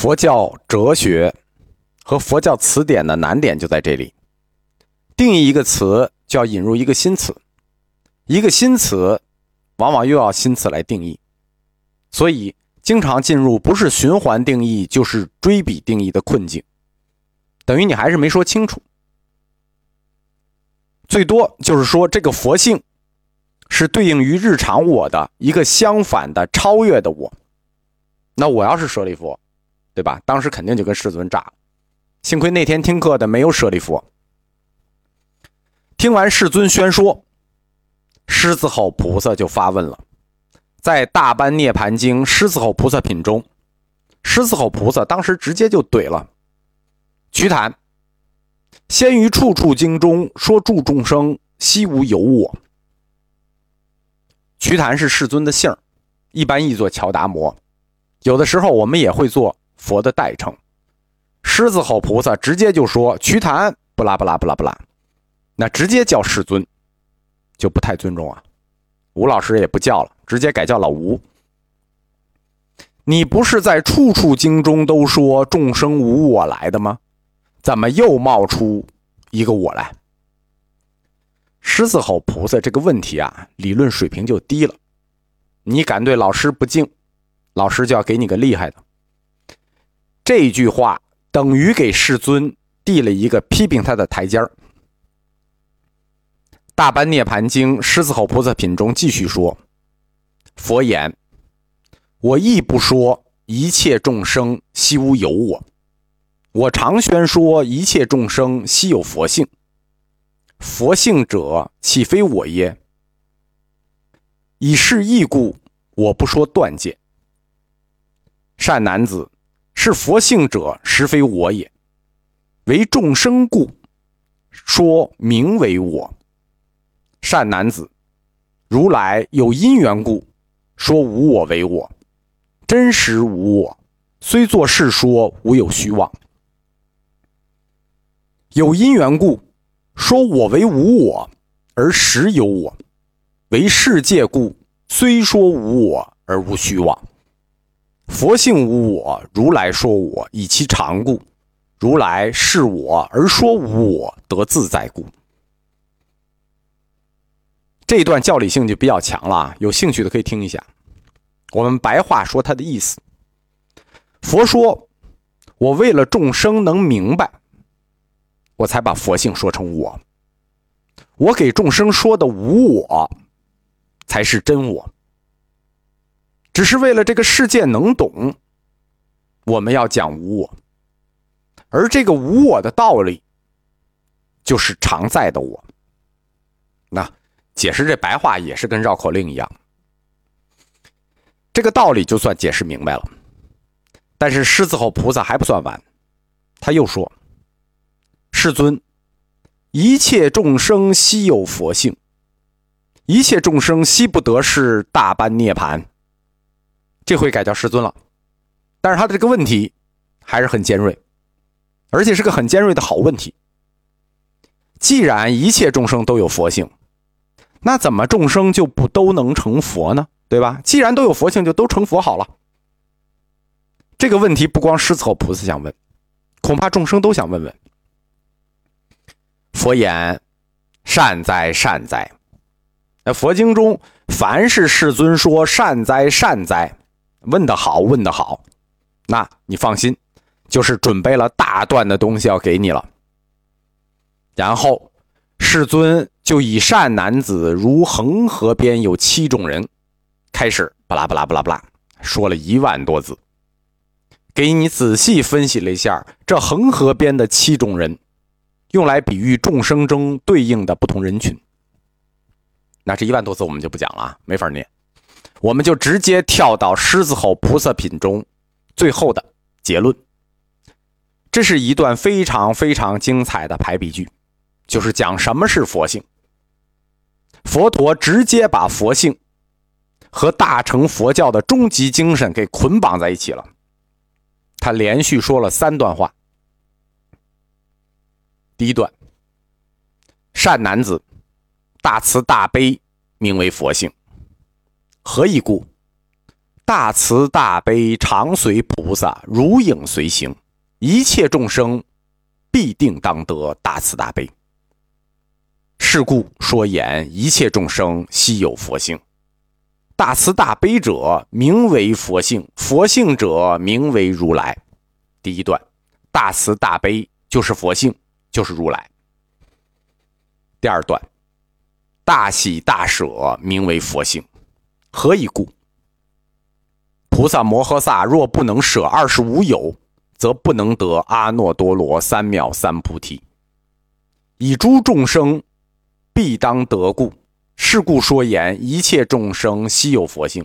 佛教哲学和佛教词典的难点就在这里。定义一个词，就要引入一个新词，一个新词，往往又要新词来定义，所以经常进入不是循环定义就是追比定义的困境，等于你还是没说清楚。最多就是说这个佛性是对应于日常我的一个相反的超越的我。那我要是舍利佛，对吧？当时肯定就跟世尊炸了。幸亏那天听课的没有舍利佛。听完世尊宣说，狮子吼菩萨就发问了。在《大般涅盘经·狮子吼菩萨品》中，狮子吼菩萨当时直接就怼了：“瞿昙，先于处处经中说诸众生悉无有我。”瞿昙是世尊的姓一般译作乔达摩。有的时候我们也会做佛的代称，狮子吼菩萨直接就说瞿昙不拉不拉不拉不拉，那直接叫世尊，就不太尊重啊。吴老师也不叫了，直接改叫老吴。你不是在处处经中都说众生无我来的吗？怎么又冒出一个我来？狮子吼菩萨这个问题啊，理论水平就低了，你敢对老师不敬？老师就要给你个厉害的，这句话等于给世尊递了一个批评他的台阶儿。《大般涅盘经·狮子吼菩萨品》中继续说：“佛言，我亦不说一切众生悉无有我，我常宣说一切众生悉有佛性。佛性者，岂非我耶？以是义故，我不说断见。”善男子，是佛性者，实非我也。为众生故，说名为我。善男子，如来有因缘故，说无我为我，真实无我，虽作是说，无有虚妄。有因缘故，说我为无我，而实有我；为世界故，虽说无我，而无虚妄。佛性无我，如来说我以其常故；如来是我而说无我，得自在故。这一段教理性就比较强了啊，有兴趣的可以听一下。我们白话说它的意思：佛说，我为了众生能明白，我才把佛性说成我。我给众生说的无我，才是真我。只是为了这个世界能懂，我们要讲无我，而这个无我的道理，就是常在的我。那解释这白话也是跟绕口令一样，这个道理就算解释明白了。但是狮子吼菩萨还不算完，他又说：“世尊，一切众生悉有佛性，一切众生悉不得是大般涅盘。”这回改叫师尊了，但是他的这个问题还是很尖锐，而且是个很尖锐的好问题。既然一切众生都有佛性，那怎么众生就不都能成佛呢？对吧？既然都有佛性，就都成佛好了。这个问题不光师子吼菩萨想问，恐怕众生都想问问。佛言：“善哉，善哉！”那佛经中凡是世尊说“善哉，善哉”。问的好，问的好，那你放心，就是准备了大段的东西要给你了。然后世尊就以善男子如恒河边有七种人，开始巴拉巴拉巴拉巴拉说了一万多字，给你仔细分析了一下这恒河边的七种人，用来比喻众生中对应的不同人群。那这一万多字我们就不讲了，没法念。我们就直接跳到狮子吼菩萨品中最后的结论。这是一段非常非常精彩的排比句，就是讲什么是佛性。佛陀直接把佛性和大乘佛教的终极精神给捆绑在一起了。他连续说了三段话。第一段，善男子，大慈大悲，名为佛性。何以故？大慈大悲常随菩萨，如影随形，一切众生必定当得大慈大悲。是故说言一切众生悉有佛性，大慈大悲者名为佛性，佛性者名为如来。第一段，大慈大悲就是佛性，就是如来。第二段，大喜大舍名为佛性，何以故？菩萨摩诃萨若不能舍二十五有，则不能得阿耨多罗三藐三菩提。以诸众生必当得故，是故说言一切众生悉有佛性。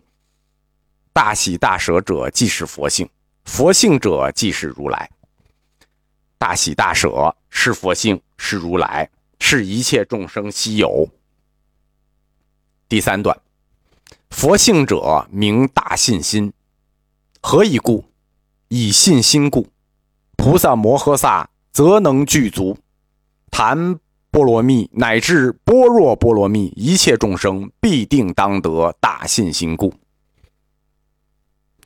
大喜大舍者即是佛性，佛性者即是如来。大喜大舍是佛性，是如来，是一切众生悉有。第三段，佛性者名大信心。何以故？以信心故，菩萨摩诃萨则能具足，谈波罗蜜乃至般若波罗蜜，一切众生必定当得大信心故。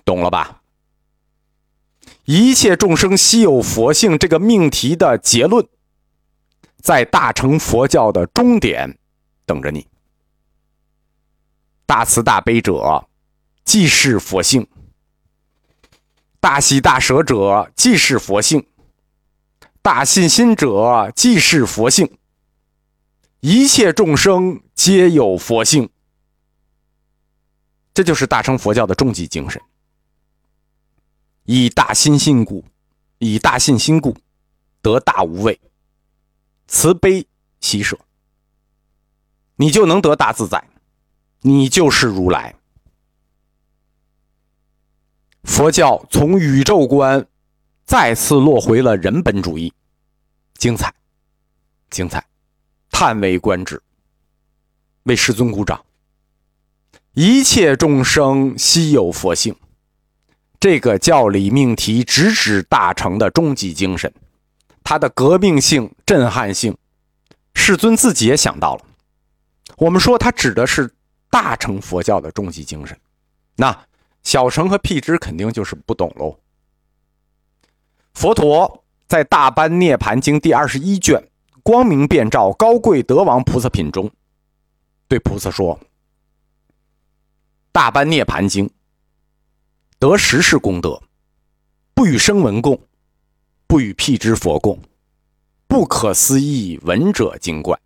懂了吧？一切众生悉有佛性这个命题的结论，在大乘佛教的终点等着你。大慈大悲者，即是佛性。大喜大舍者即是佛性，大信心者即是佛性，一切众生皆有佛性，这就是大乘佛教的终极精神。以大心心故，以大信心故，得大无畏，慈悲喜舍，你就能得大自在，你就是如来。佛教从宇宙观再次落回了人本主义，精彩，精彩，叹为观止。为师尊鼓掌。一切众生悉有佛性，这个教理命题直指大乘的终极精神，它的革命性、震撼性，世尊自己也想到了。我们说，它指的是大乘佛教的终极精神，那。小乘和辟支肯定就是不懂喽。佛陀在《大般涅盘经》第二十一卷“光明遍照高贵德王菩萨品”中，对菩萨说：“大般涅盘经得十世功德，不与声闻共，不与辟支佛共，不可思议闻者精怪。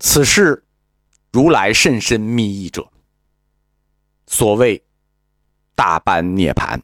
此事如来甚深密意者，所谓。”大般涅盘。